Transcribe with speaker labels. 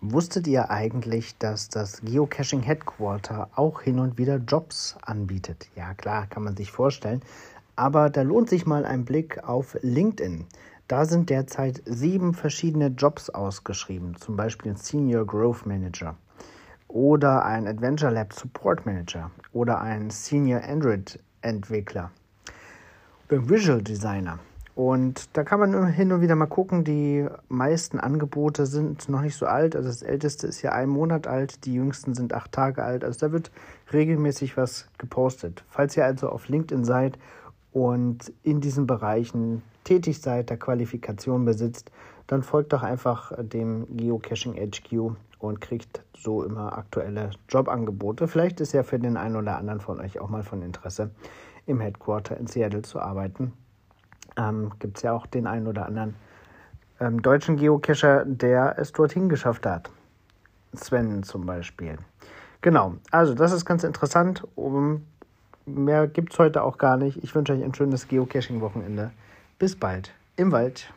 Speaker 1: Wusstet ihr eigentlich, dass das Geocaching Headquarter auch hin und wieder Jobs anbietet? Ja, klar, kann man sich vorstellen. Aber da lohnt sich mal ein Blick auf LinkedIn. Da sind derzeit sieben verschiedene Jobs ausgeschrieben, zum Beispiel ein Senior Growth Manager oder ein Adventure Lab Support Manager oder ein Senior Android Entwickler oder Visual Designer. Und da kann man hin und wieder mal gucken. Die meisten Angebote sind noch nicht so alt. Also das älteste ist ja ein Monat alt, die jüngsten sind acht Tage alt. Also da wird regelmäßig was gepostet. Falls ihr also auf LinkedIn seid und in diesen Bereichen tätig seid, der Qualifikation besitzt, dann folgt doch einfach dem Geocaching HQ und kriegt so immer aktuelle Jobangebote. Vielleicht ist ja für den einen oder anderen von euch auch mal von Interesse, im Headquarter in Seattle zu arbeiten ähm, gibt es ja auch den einen oder anderen ähm, deutschen Geocacher, der es dorthin geschafft hat. Sven zum Beispiel. Genau, also das ist ganz interessant. Um, mehr gibt es heute auch gar nicht. Ich wünsche euch ein schönes Geocaching-Wochenende. Bis bald im Wald.